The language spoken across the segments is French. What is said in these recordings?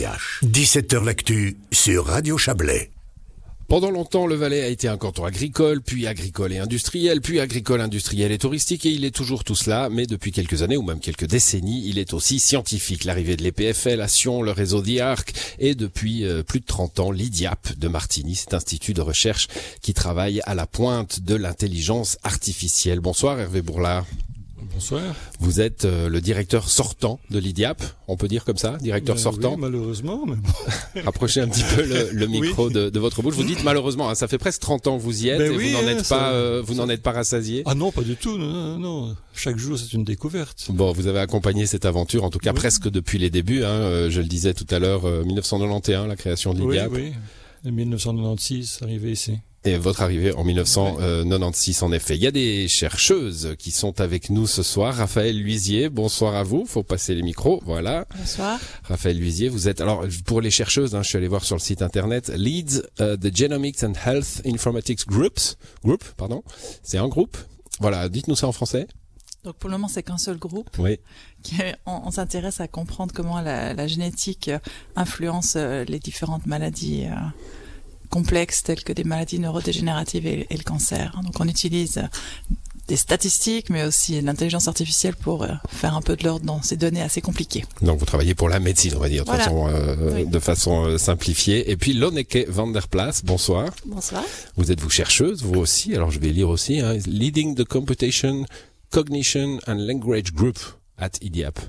17h L'actu sur Radio Chablais. Pendant longtemps, le Valais a été un canton agricole, puis agricole et industriel, puis agricole, industriel et touristique, et il est toujours tout cela, mais depuis quelques années, ou même quelques décennies, il est aussi scientifique. L'arrivée de l'EPFL à Sion, le réseau d'IARC, et depuis euh, plus de 30 ans, l'IDIAP de Martigny, cet institut de recherche qui travaille à la pointe de l'intelligence artificielle. Bonsoir Hervé Bourlard. Bonsoir. Vous êtes euh, le directeur sortant de l'IDIAP, on peut dire comme ça, directeur Ben sortant. oui, malheureusement, mais bon. Rapprochez un petit peu le, le micro de, de votre bouche. Vous dites malheureusement, hein, ça fait presque 30 ans que vous y êtes Ben et oui, vous n'en hein, êtes ça- pas, euh, vous n'en êtes pas rassasié. Ah non, pas du tout. Non, non, non. Chaque jour, c'est une découverte. Bon, vous avez accompagné cette aventure, en tout cas Oui. presque depuis les débuts. Hein, euh, je le disais tout à l'heure, euh, 1991, la création de Oui, l'IDIAP, oui. En 1996, arrivé ici. Et votre arrivée en 1996 en effet. Il y a des chercheuses qui sont avec nous ce soir. Raphaël Luisier, bonsoir à vous. Faut passer les micros, voilà. Bonsoir. Raphaël Luisier, vous êtes alors pour les chercheuses, hein, je suis allé voir sur le site internet, leads uh, the Genomics and Health Informatics Groups, group, pardon, c'est un groupe. Voilà, dites-nous ça en français. Donc pour le moment, c'est qu'un seul groupe. Oui. Qui on on s'intéresse à comprendre comment la, la génétique euh, influence euh, les différentes maladies euh, complexes telles que des maladies neurodégénératives et, et le cancer. Donc on utilise euh, des statistiques, mais aussi l'intelligence artificielle pour euh, faire un peu de l'ordre dans ces données assez compliquées. Donc vous travaillez pour la médecine, on va dire, de Voilà. façon, euh, Oui. de façon euh, simplifiée. Et puis Lonneke van der Plas, bonsoir. Bonsoir. Vous êtes vous chercheuse, vous aussi. Alors je vais lire aussi, hein, leading the computation, cognition and language group at IDIAP.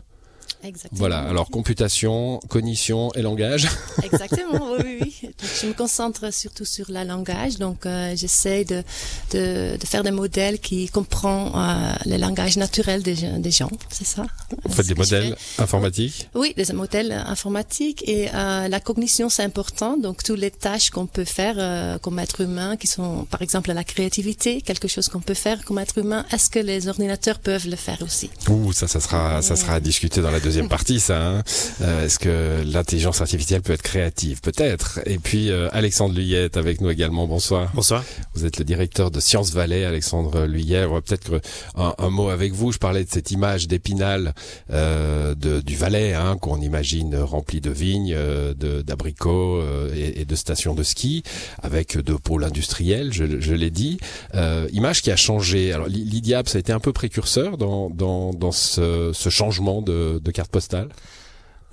Exactement. Voilà. Alors computation, cognition et langage. Exactement, oui, oui. Donc, je me concentre surtout sur le langage. Donc, euh, j'essaie de, de, de faire des modèles qui comprennent euh, le langage naturel des, gens- des gens. C'est ça? Vous faites des modèles informatiques? Oui, des modèles informatiques. Et euh, la cognition, c'est important. Donc, toutes les tâches qu'on peut faire euh, comme être humain, qui sont, par exemple, la créativité, quelque chose qu'on peut faire comme être humain, est-ce que les ordinateurs peuvent le faire aussi? Ouh, ça, ça sera, ça sera à discuter dans la deuxième partie, ça. hein. Euh, Est-ce que l'intelligence artificielle peut être créative? Peut-être. Et puis euh, Alexandre Luyet est avec nous également. Bonsoir. Bonsoir. Vous êtes le directeur de Sciences Valais, Alexandre Luyet. On va peut-être un, un mot avec vous. Je parlais de cette image d'épinal euh, du Valais, hein, qu'on imagine rempli de vignes, euh, d'abricots euh, et, et de stations de ski, avec deux pôles industriels. Je, je l'ai dit. Euh, image qui a changé. Alors l'IDIAP, ça a été un peu précurseur dans dans, dans ce, ce changement de, de postale?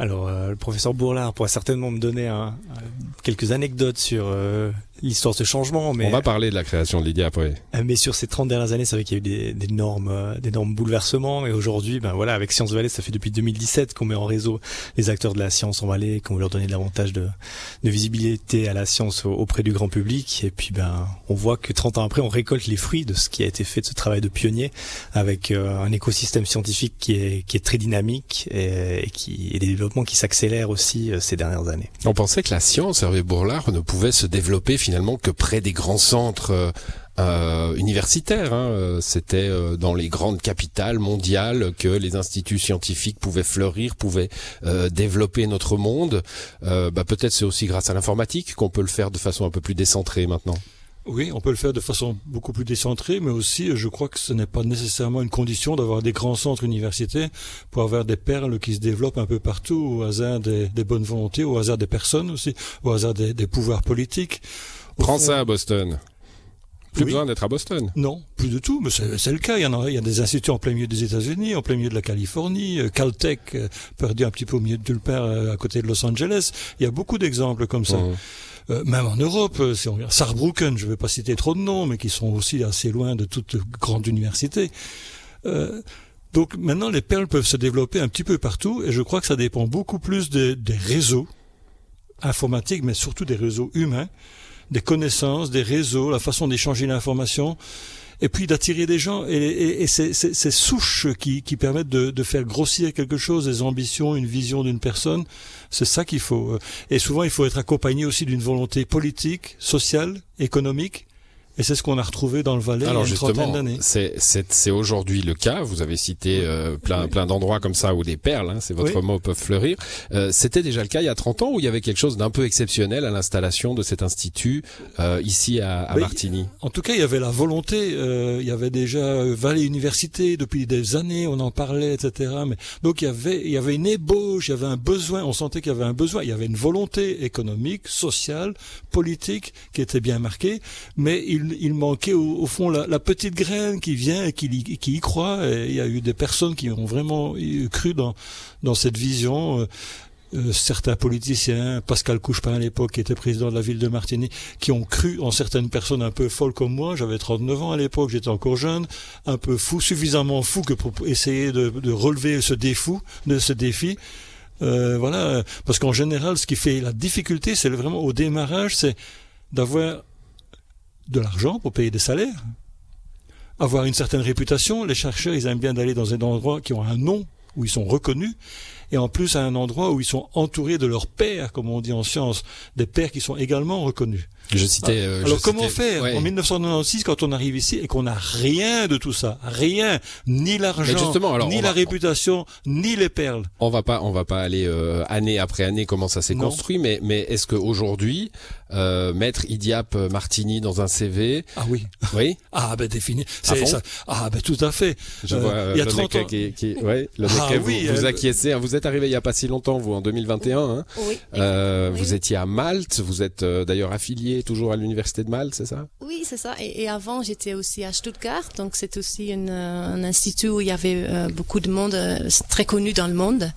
Alors, euh, le professeur Bourlard pourra certainement me donner un- quelques anecdotes sur euh, l'histoire de ce changement, mais, On va parler de la création de l'IDIAP. Oui. euh, mais sur ces 30 dernières années, c'est vrai qu'il y a eu des- d'énormes euh, d'énormes bouleversements. Et aujourd'hui, ben voilà, avec Sciences Vallée, ça fait depuis 2017 qu'on met en réseau les acteurs de la science en Valais, qu'on veut leur donner davantage de, de visibilité à la science au- auprès du grand public. Et puis, ben, on voit que 30 ans après, on récolte les fruits de ce qui a été fait de ce travail de pionnier, avec euh, un écosystème scientifique qui est qui est très dynamique et, et qui et des développements qui s'accélèrent aussi ces dernières années. On pensait que la science, Hervé Bourlard, ne pouvait se développer finalement que près des grands centres euh, euh, universitaires. hein. Euh, C'était euh, dans les grandes capitales mondiales que les instituts scientifiques pouvaient fleurir, pouvaient euh, développer notre monde. Euh, bah, Peut-être c'est aussi grâce à l'informatique qu'on peut le faire de façon un peu plus décentrée maintenant. Oui, on peut le faire de façon beaucoup plus décentrée, mais aussi, je crois que ce n'est pas nécessairement une condition d'avoir des grands centres universitaires pour avoir des perles qui se développent un peu partout, au hasard des, des bonnes volontés, au hasard des personnes aussi, au hasard des, des pouvoirs politiques. Prends ça à Boston. Plus Oui. besoin d'être à Boston. Non, plus du tout, mais c'est le cas. Il y, en a, il y a des instituts en plein milieu des États-Unis, en plein milieu de la Californie, euh, Caltech, euh, perdu un petit peu au milieu de nulle part euh, à côté de Los Angeles. Il y a beaucoup d'exemples comme ça. Euh, même en Europe, euh, si on regarde Saarbrücken, je ne vais pas citer trop de noms, mais qui sont aussi assez loin de toute grande université. Euh, donc maintenant, les perles peuvent se développer un petit peu partout, et je crois que ça dépend beaucoup plus des, des réseaux informatiques, mais surtout des réseaux humains, des connaissances, des réseaux, la façon d'échanger l'information, et puis d'attirer des gens et, et, et ces, souches qui, qui permettent de, de faire grossir quelque chose, des ambitions, une vision d'une personne, c'est ça qu'il faut. Et souvent, il faut être accompagné aussi d'une volonté politique, sociale, économique, Et c'est ce qu'on a retrouvé dans le Valais Alors il y a une trentaine justement, d'années. c'est c'est c'est aujourd'hui le cas. Vous avez cité euh, plein plein d'endroits comme ça où des perles, hein, c'est votre Oui. mot, peuvent fleurir. Euh, C'était déjà le cas il y a 30 ans où il y avait quelque chose d'un peu exceptionnel à l'installation de cet institut euh, ici à, à. Martigny? En tout cas, il y avait la volonté. euh, il y avait déjà euh, Valais Université depuis des années, on en parlait, etc. Mais donc il y avait, il y avait une ébauche, il y avait un besoin. On sentait qu'il y avait un besoin. Il y avait une volonté économique, sociale, politique qui était bien marquée, mais il, il manquait au, au fond la, la petite graine qui vient et qui, qui y croit. Il y a eu des personnes qui ont vraiment cru dans dans cette vision. euh, euh, certains politiciens, Pascal Couchepin à l'époque, qui était président de la ville de Martigny, qui ont cru en certaines personnes un peu folles comme moi. J'avais 39 ans à l'époque, j'étais encore jeune, un peu fou, suffisamment fou que pour essayer de, de relever ce défi, de ce défi. Euh, voilà, parce qu'en général, ce qui fait la difficulté, c'est vraiment au démarrage, c'est d'avoir de l'argent pour payer des salaires, avoir une certaine réputation. Les chercheurs, ils aiment bien d'aller dans des endroits qui ont un nom, où ils sont reconnus, et en plus à un endroit où ils sont entourés de leurs pairs, comme on dit en science, des pairs qui sont également reconnus. Je citais. euh, je Alors comment citais- faire ouais. en 1996 quand on arrive ici et qu'on n'a rien de tout ça, rien, ni l'argent, ni la va- réputation, ni les perles. On va pas, on va pas aller euh, année après année comment ça s'est construit, mais mais est-ce que aujourd'hui, euh, mettre Idiap Martini dans un CV, Ah oui, oui, ah ben défini, À c'est ça. Ah ben tout à fait. je Euh, vois euh, il y a le 30 mec ans. qui, qui, ouais, le Ah vous, oui, vous euh, acquiescez, hein, vous êtes arrivé il y a pas si longtemps, vous en 2021. Hein, Oui. euh, Oui, vous étiez à Malte, vous êtes euh, d'ailleurs affilié toujours à l'université de Malte, c'est ça? Oui, c'est ça. Et, et avant, j'étais aussi à Stuttgart, donc c'est aussi une, euh, un institut où il y avait beaucoup de monde, très connu dans le monde.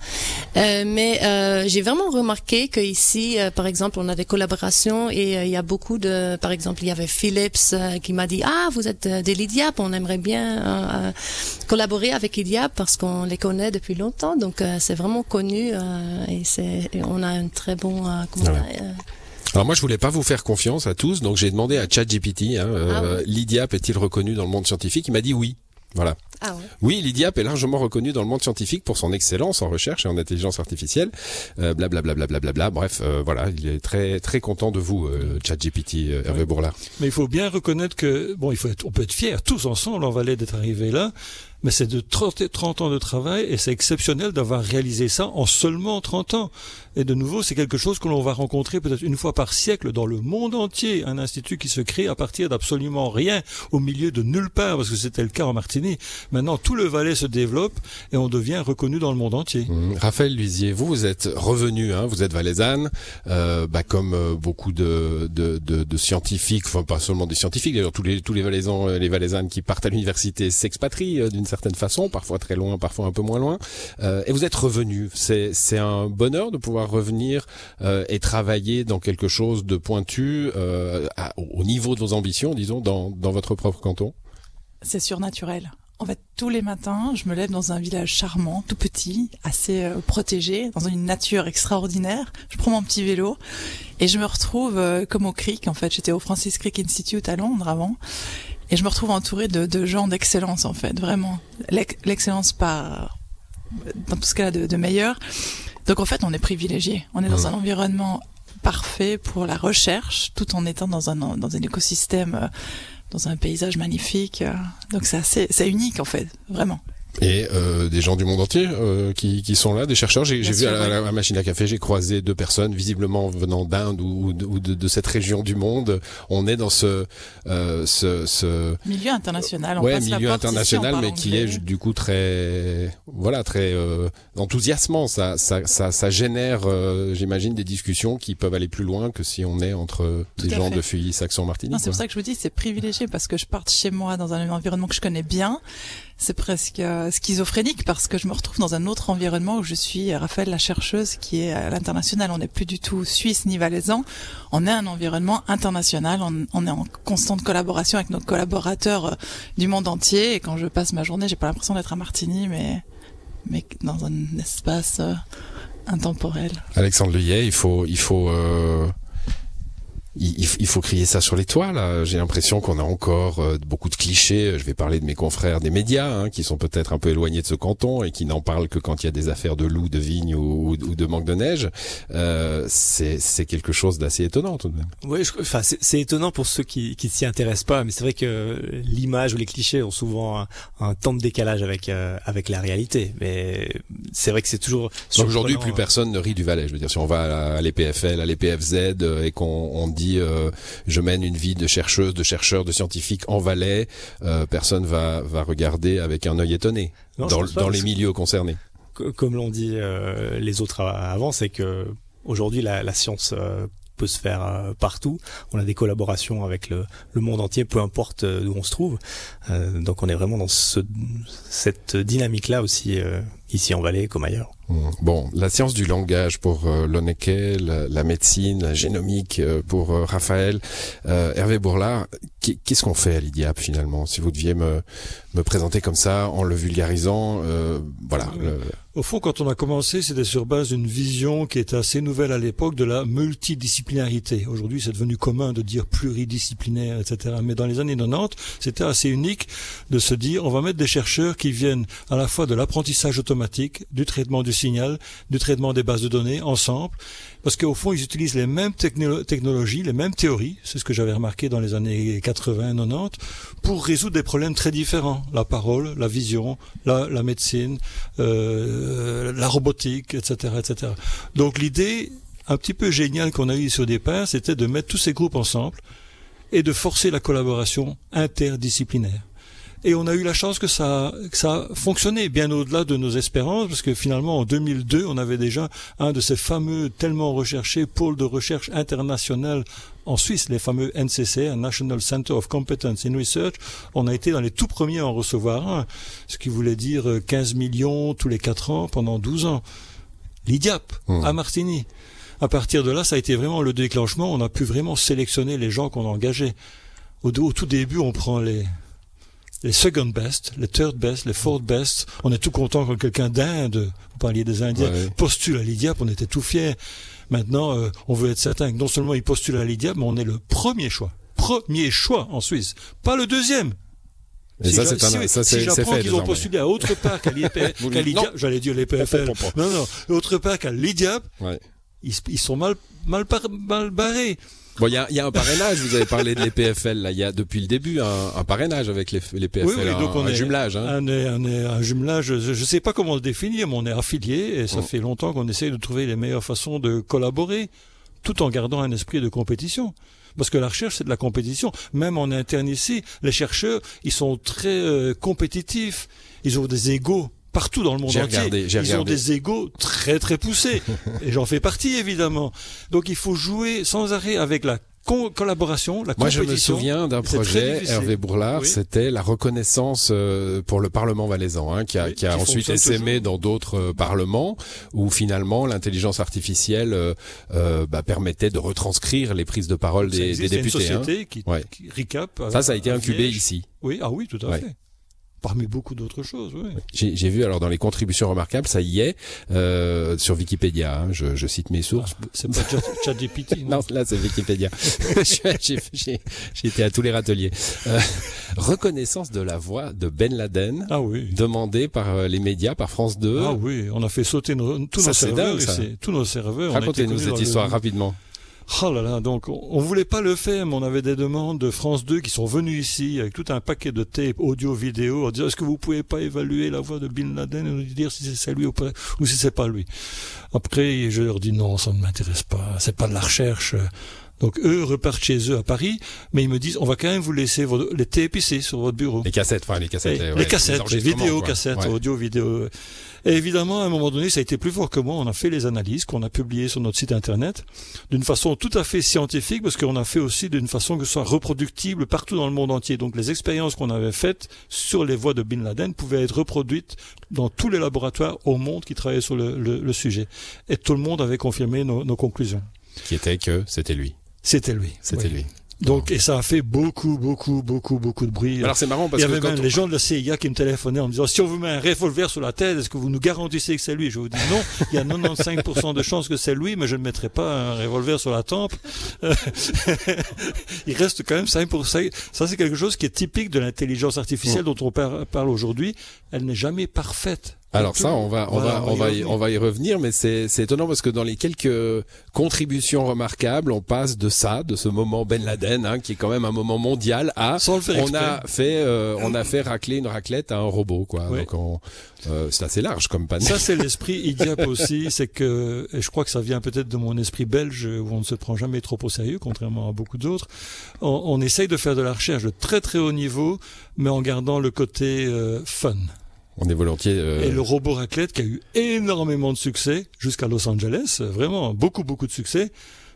Mais j'ai vraiment remarqué que ici, euh, par exemple, on a des collaborations et il y a beaucoup de, par exemple, il y avait Philips qui m'a dit ah vous êtes des Lydiap, on aimerait bien collaborer avec Lydiap parce qu'on les connaît depuis longtemps, donc c'est vraiment connu euh, et c'est on a un très bon euh, comment Ouais. on a, euh, Alors moi je voulais pas vous faire confiance à tous, donc j'ai demandé à ChatGPT, hein, euh, Ah oui. l'Idiap est-il reconnu dans le monde scientifique? Il m'a dit oui. Voilà. ah ouais. Oui, l'IDIAP est largement reconnu dans le monde scientifique pour son excellence en recherche et en intelligence artificielle. Euh, Blablabla, blablabla. Bref, euh, voilà, il est très très content de vous, euh, ChatGPT, euh, Hervé Bourlard. Mais il faut bien reconnaître que, bon, il faut être, on peut être fiers tous ensemble en Valais d'être arrivés là, mais c'est de 30, 30 ans de travail et c'est exceptionnel d'avoir réalisé ça en seulement 30 ans. Et de nouveau, c'est quelque chose que l'on va rencontrer peut-être une fois par siècle dans le monde entier. Un institut qui se crée à partir d'absolument rien, au milieu de nulle part, parce que c'était le cas en Martinique. Maintenant, tout le Valais se développe et on devient reconnu dans le monde entier. Hum, Raphaël Luisier, vous, vous êtes revenu, hein, vous êtes valaisanne, euh, bah, comme euh, beaucoup de, de, de, de scientifiques, enfin pas seulement des scientifiques, d'ailleurs tous les tous les valaisans, euh, les valaisannes qui partent à l'université s'expatrient euh, d'une certaine façon, parfois très loin, parfois un peu moins loin, Euh, et vous êtes revenu. C'est un bonheur de pouvoir revenir euh, et travailler dans quelque chose de pointu euh, au niveau de vos ambitions, disons, dans dans votre propre canton? C'est surnaturel. En fait, tous les matins, je me lève dans un village charmant, tout petit, assez protégé, dans une nature extraordinaire. Je prends mon petit vélo et je me retrouve comme au Crick. En fait, j'étais au Francis Crick Institute à Londres avant. Et je me retrouve entourée de, de gens d'excellence, en fait, vraiment. L'ex- L'excellence par, dans tout ce cas de, de meilleur. Donc, en fait, on est privilégié. On est dans un environnement parfait pour la recherche, tout en étant dans un, dans un écosystème euh, dans un paysage magnifique. euh, Donc c'est assez, c'est unique en fait, vraiment. Et euh, des gens du monde entier euh, qui, qui sont là, des chercheurs. J'ai vu à la, ouais. à la machine à café, j'ai croisé deux personnes visiblement venant d'Inde ou, ou de, ou de- de cette région du monde. On est dans ce euh, ce, ce Milieu international. On ouais, passe milieu international, mais qui est du coup très voilà très euh, enthousiasmant. Ça ça ça, ça génère, euh, j'imagine, des discussions qui peuvent aller plus loin que si on est entre Tout des gens fait. de Feuilly, Saxon, Martinique. C'est pour ça que je vous dis, c'est privilégié parce que je parte chez moi dans un environnement que je connais bien. C'est presque euh, schizophrénique parce que je me retrouve dans un autre environnement où je suis Raphaël la chercheuse qui est à l'international. On n'est plus du tout suisse ni valaisan. On est un environnement international. On, est en constante collaboration avec nos collaborateurs euh, du monde entier. Et quand je passe ma journée, j'ai pas l'impression d'être à Martigny, mais mais dans un espace euh, intemporel. Alexandre Leyet, il faut il faut euh, il, il faut crier ça sur les toits là. J'ai l'impression qu'on a encore euh, beaucoup de clichés. Je vais parler de mes confrères des médias hein, qui sont peut-être un peu éloignés de ce canton et qui n'en parlent que quand il y a des affaires de loups, de vignes ou, ou de manque de neige. Euh, c'est quelque chose d'assez étonnant tout de même. Oui, enfin c'est étonnant pour ceux qui qui s'y intéressent pas, mais c'est vrai que l'image ou les clichés ont souvent un, un temps de décalage avec euh, avec la réalité. Mais c'est vrai que c'est toujours. Aujourd'hui, plus personne ne rit du Valais. Je veux dire, si on va à l'EPFL, à l'EPFZ euh, et qu'on on dit euh, je mène une vie de chercheuse, de chercheur, de scientifique en Valais, euh, personne va va regarder avec un œil étonné dans, dans les milieux concernés. Comme l'ont dit euh, les autres avant, c'est que aujourd'hui la, la, science peut se faire partout. On a des collaborations avec le, le monde entier, peu importe où on se trouve. Euh, donc on est vraiment dans ce, cette dynamique-là aussi ici en Valais comme ailleurs. Mmh. Bon, la science du langage pour euh, Loneke, la, médecine, la génomique euh, pour euh, Raphaël, euh, Hervé Bourlard, qu'est-ce qu'on fait à l'IDIAP finalement? Si vous deviez me, me présenter comme ça en le vulgarisant, euh, voilà. Au fond, quand on a commencé, c'était sur base d'une vision qui était assez nouvelle à l'époque de la multidisciplinarité. Aujourd'hui, c'est devenu commun de dire pluridisciplinaire, etc. Mais dans les années 90, c'était assez unique de se dire, on va mettre des chercheurs qui viennent à la fois de l'apprentissage automatique, du traitement du signal, du traitement des bases de données ensemble, parce qu'au fond, ils utilisent les mêmes technologies, les mêmes théories, c'est ce que j'avais remarqué dans les années 80-90, pour résoudre des problèmes très différents. La parole, la vision, la, médecine, euh, la robotique, etc., etc. Donc l'idée un petit peu géniale qu'on a eue ici au départ, c'était de mettre tous ces groupes ensemble et de forcer la collaboration interdisciplinaire. Et on a eu la chance que ça, que ça fonctionnait bien au-delà de nos espérances, parce que finalement, en 2002, on avait déjà un de ces fameux, tellement recherchés pôles de recherche international en Suisse, les fameux NCC, National Center of Competence in Research. On a été dans les tout premiers à en recevoir un, ce qui voulait dire 15 millions tous les 4 ans pendant 12 ans. L'IDIAP, mmh. à Martigny. À partir de là, ça a été vraiment le déclenchement. On a pu vraiment sélectionner les gens qu'on engageait. Au, au tout début, on prend les, les second best, les third best, les fourth best. On est tout content quand quelqu'un d'Inde, vous parliez des Indiens, postule à l'IDIAP, on était tout fiers. Maintenant, euh, on veut être certain que non seulement il postule à l'IDIAP, mais on est le premier choix. Premier choix en Suisse. Pas le deuxième. Et ça, c'est un, ça, si j'apprends qu'ils ont postulé à autre part qu'à l'IDIAP, j'allais dire l'IPFL. Non, non, autre part qu'à l'IDIAP, ils, ils, sont mal, mal, mal barrés. Bon, il y a, y a, un parrainage. Vous avez parlé de l'EPFL. Là, il y a depuis le début un, un parrainage avec les, les PFL, oui, oui, donc un, on est, jumelage. Hein. Un, un, un, jumelage. Je ne sais pas comment le définir, mais on est affilié et ça oh. fait longtemps qu'on essaye de trouver les meilleures façons de collaborer, tout en gardant un esprit de compétition. Parce que la recherche, c'est de la compétition. Même en interne ici, les chercheurs, ils sont très euh, compétitifs. Ils ont des égaux partout dans le monde entier. ils ont des égaux très très poussés. et j'en fais partie évidemment. Donc il faut jouer sans arrêt avec la collaboration, la Moi, je me souviens d'un projet, Hervé Bourlard, c'était la reconnaissance euh, pour le Parlement valaisan, hein, qui a, qui a ensuite essaimé dans d'autres euh, parlements, où finalement l'intelligence artificielle euh, bah, permettait de retranscrire les prises de parole des, des députés. Une société qui, qui recap. Ça, ça a été incubé ici. Oui, ah oui, tout à fait parmi beaucoup d'autres choses. Oui. J'ai vu alors dans les contributions remarquables, ça y est euh, sur Wikipédia. Hein, je, je, cite mes sources. Ah, c'est pas ChatGPT. non, là c'est Wikipédia. J'ai été à tous les râteliers. Euh, reconnaissance de la voix de Ben Laden, ah oui. demandée par euh, les médias, par France 2. Ah oui, on a fait sauter nos, tous nos serveurs. Dingue, tous nos serveurs. Racontez-nous cette histoire rapidement. Oh là là, donc on, voulait pas le faire, mais on avait des demandes de France 2 qui sont venus ici avec tout un paquet de tapes audio, vidéo, en disant est-ce que vous pouvez pas évaluer la voix de Bin Laden et nous dire si c'est lui ou ou si c'est pas lui? Après, je leur dis non, ça ne m'intéresse pas, c'est pas de la recherche. Donc eux repartent chez eux à Paris, mais ils me disent on va quand même vous laisser les tapes ici sur votre bureau. Les cassettes, enfin les cassettes. les, les cassettes, les vidéos, cassettes, audio, vidéo. Et évidemment, à un moment donné, ça a été plus fort que moi. On a fait les analyses qu'on a publiées sur notre site internet d'une façon tout à fait scientifique parce qu'on a fait aussi d'une façon que ce soit reproductible partout dans le monde entier. Donc les expériences qu'on avait faites sur les voies de Bin Laden pouvaient être reproduites dans tous les laboratoires au monde qui travaillaient sur le, le, sujet. Et tout le monde avait confirmé nos, nos conclusions. Qui était que c'était lui. C'était lui. C'était lui. Donc, et ça a fait beaucoup, beaucoup, beaucoup, beaucoup de bruit. Alors c'est marrant Il parce y que avait quand même on- les gens de la CIA qui me téléphonaient en me disant si on vous met un revolver sur la tête, est-ce que vous nous garantissez que c'est lui? Je vous dis non, il y a 95% de chances que c'est lui, mais je ne mettrai pas un revolver sur la tempe. Euh, il reste quand même 5%. Ça, c'est quelque chose qui est typique de l'intelligence artificielle dont on par- parle aujourd'hui. Elle n'est jamais parfaite. Alors ça, on va, on Voilà, va, on va, y, revenir. on va y revenir, mais c'est, c'est étonnant parce que dans les quelques contributions remarquables, on passe de ça, de ce moment Ben Laden, hein, qui est quand même un moment mondial, à Sans le faire on a fait, euh, on a fait racler une raclette à un robot, quoi. Oui. Donc on, euh, c'est assez large comme panne. Ça, c'est l'esprit IDIAP aussi. C'est que, et je crois que ça vient peut-être de mon esprit belge où on ne se prend jamais trop au sérieux, contrairement à beaucoup d'autres. On, on essaye de faire de la recherche de très très haut niveau, mais en gardant le côté euh, fun. On est volontiers. euh, Et le robot raclette qui a eu énormément de succès jusqu'à Los Angeles, euh, vraiment beaucoup beaucoup de succès.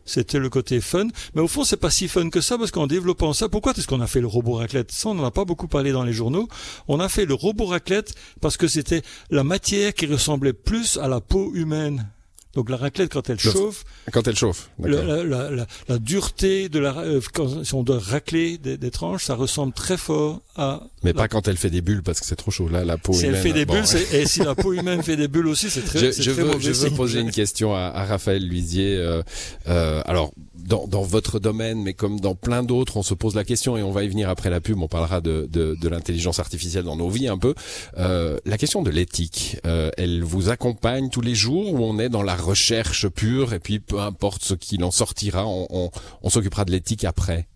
C'était le côté fun, mais au fond c'est pas si fun que ça parce qu'en développant ça, pourquoi est-ce qu'on a fait le robot raclette? Ça on n'en a pas beaucoup parlé dans les journaux. On a fait le robot raclette parce que c'était la matière qui ressemblait plus à la peau humaine. Donc la raclette quand elle Le- chauffe, Quand elle chauffe. d'accord. la, la, la, la dureté de la euh, quand, si on doit racler des, des tranches, ça ressemble très fort à Mais pas quand elle fait des bulles parce que c'est trop chaud. Là, la peau si elle humaine, fait des bon, bulles, et si la peau humaine fait des bulles aussi, c'est très, je, je très veux, je veux poser une question à, à Raphaël Luisier. Euh, euh, alors, dans, dans votre domaine, mais comme dans plein d'autres, on se pose la question et on va y venir après la pub. On parlera de, de, de l'intelligence artificielle dans nos vies un peu. Euh, la question de l'éthique, euh, elle vous accompagne tous les jours ou on est dans la recherche pure et puis peu importe ce qu'il en sortira, on, s'occupera de l'éthique après.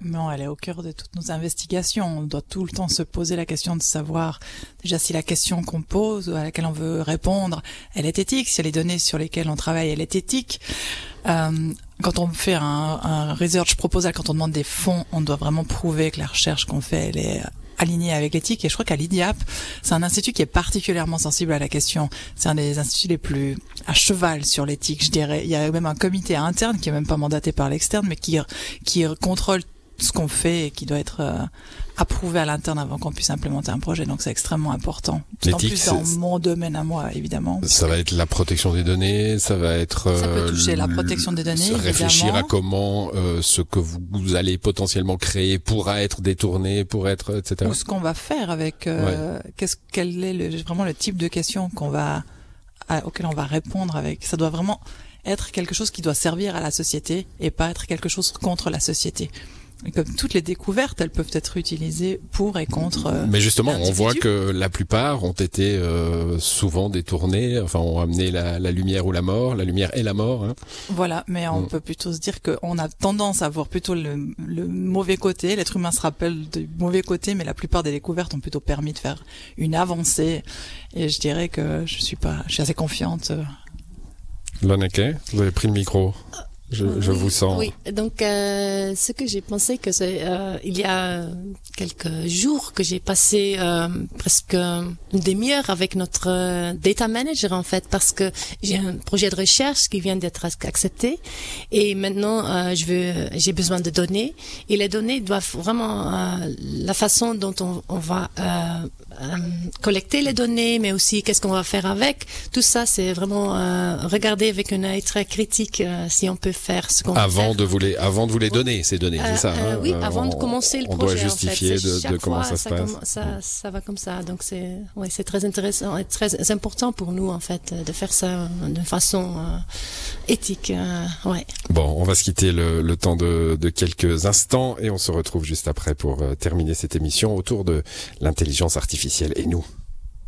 Non, elle est au cœur de toutes nos investigations. On doit tout le temps se poser la question de savoir déjà si la question qu'on pose ou à laquelle on veut répondre, elle est éthique, si les données sur lesquelles on travaille, elle est éthique. Euh, quand on fait un, un research proposal, quand on demande des fonds, on doit vraiment prouver que la recherche qu'on fait, elle est alignée avec l'éthique. Et je crois qu'à l'IDIAP, c'est un institut qui est particulièrement sensible à la question. C'est un des instituts les plus à cheval sur l'éthique, je dirais. Il y a même un comité interne qui est même pas mandaté par l'externe, mais qui qui contrôle ce qu'on fait et qui doit être euh, approuvé à l'interne avant qu'on puisse implémenter un projet. Donc c'est extrêmement important. D'autant L'éthique, plus dans mon domaine à moi, évidemment. Ça va être la protection des données, ça va être Ça peut euh, toucher la protection des données, réfléchir évidemment. à comment euh, ce que vous, vous allez potentiellement créer pourra être détourné, pour être etc. Ou ce qu'on va faire avec euh, qu'est-ce quel est le, vraiment le type de question qu'on va à- auquel on va répondre avec. Ça doit vraiment être quelque chose qui doit servir à la société et pas être quelque chose contre la société. Et comme toutes les découvertes, elles peuvent être utilisées pour et contre. euh, Mais justement, on voit que la plupart ont été euh, souvent détournés, enfin ont amené la, la lumière ou la mort, la lumière et la mort. Hein. Voilà, mais on Mm. peut plutôt se dire qu'on a tendance à voir plutôt le, le mauvais côté. L'être humain se rappelle du mauvais côté, mais la plupart des découvertes ont plutôt permis de faire une avancée. Et je dirais que je suis pas, je suis assez confiante. euh, Lonneke, vous avez pris le micro. Je, je Oui, vous sens. Oui, donc euh, ce que j'ai pensé que c'est euh, il y a quelques jours que j'ai passé euh, presque une demi-heure avec notre euh, data manager en fait parce que j'ai un projet de recherche qui vient d'être ac- accepté. Et maintenant euh, je veux j'ai besoin de données. Et les données doivent vraiment euh, la façon dont on, on va collecter les données mais aussi qu'est-ce qu'on va faire avec tout ça c'est vraiment euh, regarder avec un œil très critique euh, si on peut faire ce qu'on veut Avant faire. de vous les, avant de vous les donner ces données, Euh, c'est ça. euh, hein oui, Euh, avant de on- commencer le on projet. doit justifier en fait. C'est de, comment fois, ça se passe. comm- ça, ça va comme ça. Donc c'est, ouais, c'est très intéressant et très important pour nous en fait de faire ça de façon euh, éthique. euh, ouais. Bon, on va se quitter le, le temps de, de quelques instants et on se retrouve juste après pour euh, terminer cette émission autour de l'intelligence et nous.